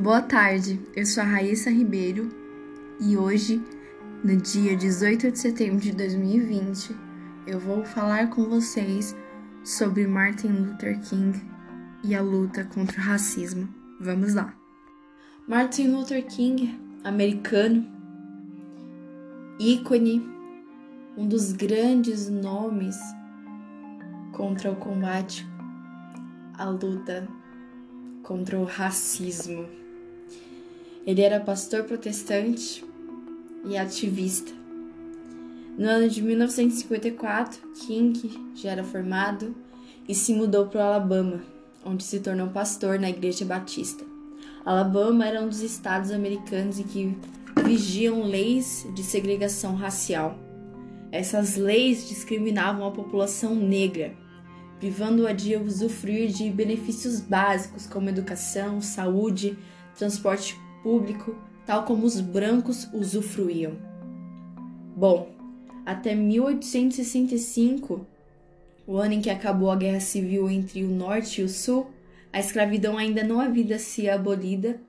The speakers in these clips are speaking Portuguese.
Boa tarde, eu sou a Raíssa Ribeiro e hoje, no dia 18 de setembro de 2020, eu vou falar com vocês sobre Martin Luther King e a luta contra o racismo. Vamos lá! Martin Luther King, americano, ícone, um dos grandes nomes contra o combate à luta contra o racismo. Ele era pastor protestante e ativista. No ano de 1954, King já era formado e se mudou para o Alabama, onde se tornou pastor na Igreja Batista. Alabama era um dos estados americanos em que vigiam leis de segregação racial. Essas leis discriminavam a população negra, privando-a de usufruir de benefícios básicos como educação, saúde, transporte público, tal como os brancos usufruíam. Bom, até 1865, o ano em que acabou a Guerra Civil entre o Norte e o Sul, a escravidão ainda não havia sido abolida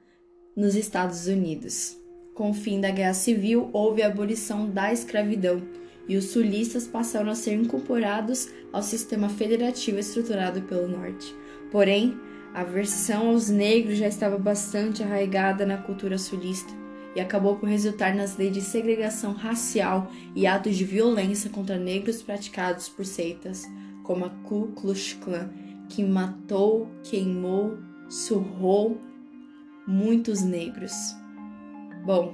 nos Estados Unidos. Com o fim da Guerra Civil, houve a abolição da escravidão e os sulistas passaram a ser incorporados ao sistema federativo estruturado pelo Norte. Porém, a aversão aos negros já estava bastante arraigada na cultura sulista e acabou por resultar nas leis de segregação racial e atos de violência contra negros praticados por seitas como a Ku Klux Klan, que matou, queimou, surrou muitos negros. Bom,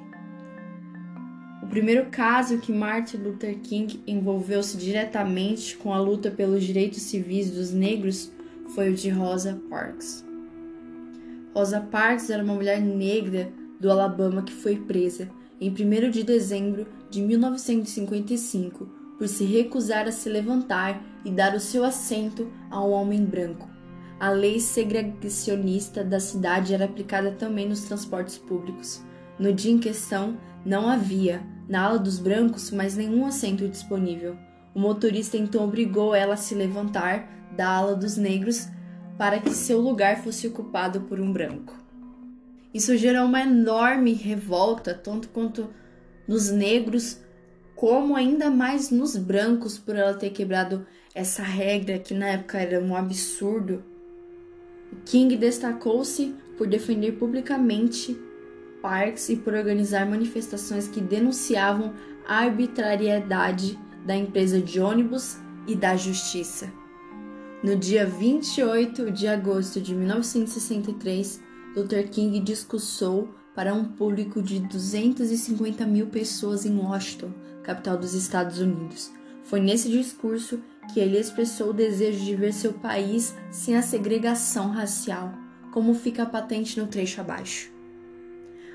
o primeiro caso que Martin Luther King envolveu-se diretamente com a luta pelos direitos civis dos negros foi o de Rosa Parks. Rosa Parks era uma mulher negra do Alabama que foi presa em 1 de dezembro de 1955 por se recusar a se levantar e dar o seu assento a um homem branco. A lei segregacionista da cidade era aplicada também nos transportes públicos. No dia em questão, não havia, na ala dos brancos, mais nenhum assento disponível. O motorista então obrigou ela a se levantar da ala dos negros para que seu lugar fosse ocupado por um branco. Isso gerou uma enorme revolta, tanto quanto nos negros, como ainda mais nos brancos, por ela ter quebrado essa regra que na época era um absurdo. King destacou-se por defender publicamente Parks e por organizar manifestações que denunciavam a arbitrariedade da empresa de ônibus e da justiça. No dia 28 de agosto de 1963, Luther King discursou para um público de 250 mil pessoas em Washington, capital dos Estados Unidos. Foi nesse discurso que ele expressou o desejo de ver seu país sem a segregação racial, como fica patente no trecho abaixo.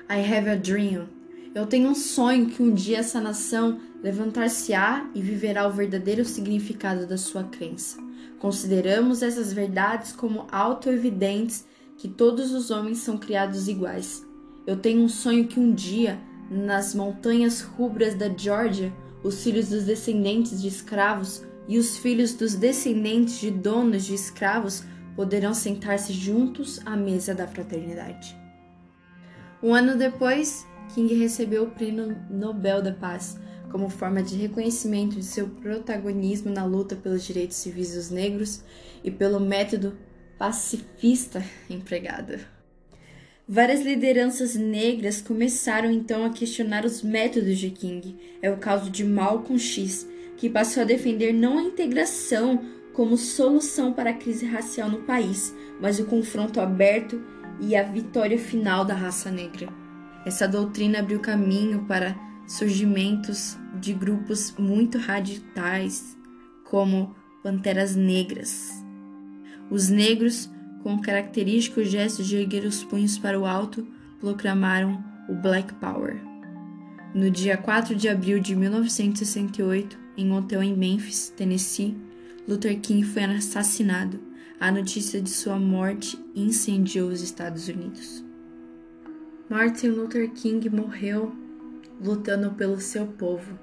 I have a dream. Eu tenho um sonho que um dia essa nação levantar-se-á e viverá o verdadeiro significado da sua crença. Consideramos essas verdades como auto-evidentes que todos os homens são criados iguais. Eu tenho um sonho que um dia, nas montanhas rubras da Geórgia, os filhos dos descendentes de escravos e os filhos dos descendentes de donos de escravos poderão sentar-se juntos à mesa da fraternidade. Um ano depois, King recebeu o Prêmio Nobel da Paz como forma de reconhecimento de seu protagonismo na luta pelos direitos civis dos negros e pelo método pacifista empregado. Várias lideranças negras começaram então a questionar os métodos de King. É o caso de Malcolm X, que passou a defender não a integração como solução para a crise racial no país, mas o confronto aberto e a vitória final da raça negra. Essa doutrina abriu caminho para surgimentos de grupos muito radicais, como Panteras Negras. Os negros, com o característico gesto de erguer os punhos para o alto, proclamaram o Black Power. No dia 4 de abril de 1968, em um hotel em Memphis, Tennessee, Luther King foi assassinado. A notícia de sua morte incendiou os Estados Unidos. Martin Luther King morreu lutando pelo seu povo,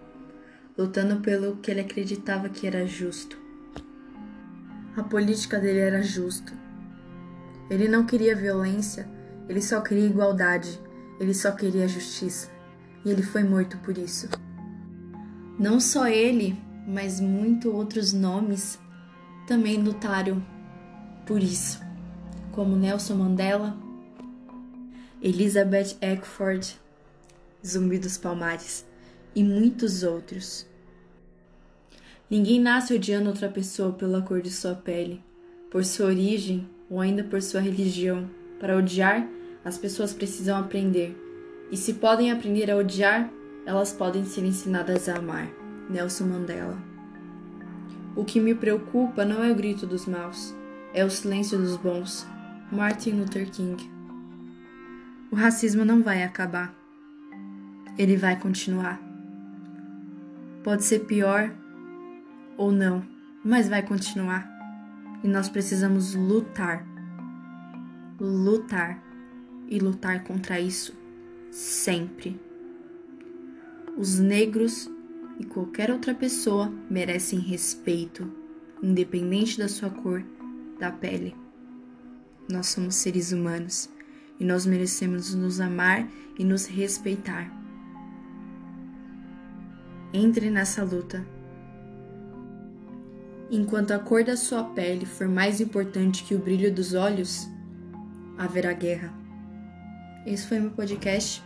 lutando pelo que ele acreditava que era justo. A política dele era justa. Ele não queria violência Ele só queria igualdade, ele só queria justiça. E ele foi morto por isso. Não só ele, mas muitos outros nomes também lutaram por isso, como Nelson Mandela, Elizabeth Eckford, Zumbi dos Palmares e muitos outros. Ninguém nasce odiando outra pessoa pela cor de sua pele, por sua origem ou ainda por sua religião. Para odiar, as pessoas precisam aprender. E se podem aprender a odiar, elas podem ser ensinadas a amar. Nelson Mandela. O que me preocupa não é o grito dos maus, é o silêncio dos bons. Martin Luther King. O racismo não vai acabar. Ele vai continuar. Pode ser pior ou não, mas vai continuar. E nós precisamos lutar. Lutar e lutar contra isso sempre. Os negros e qualquer outra pessoa merecem respeito, independente da sua cor da pele. Nós somos seres humanos e nós merecemos nos amar e nos respeitar. Entre nessa luta. Enquanto a cor da sua pele for mais importante que o brilho dos olhos, haverá guerra. Esse foi meu podcast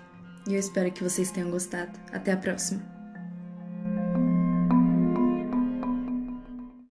e eu espero que vocês tenham gostado. Até a próxima!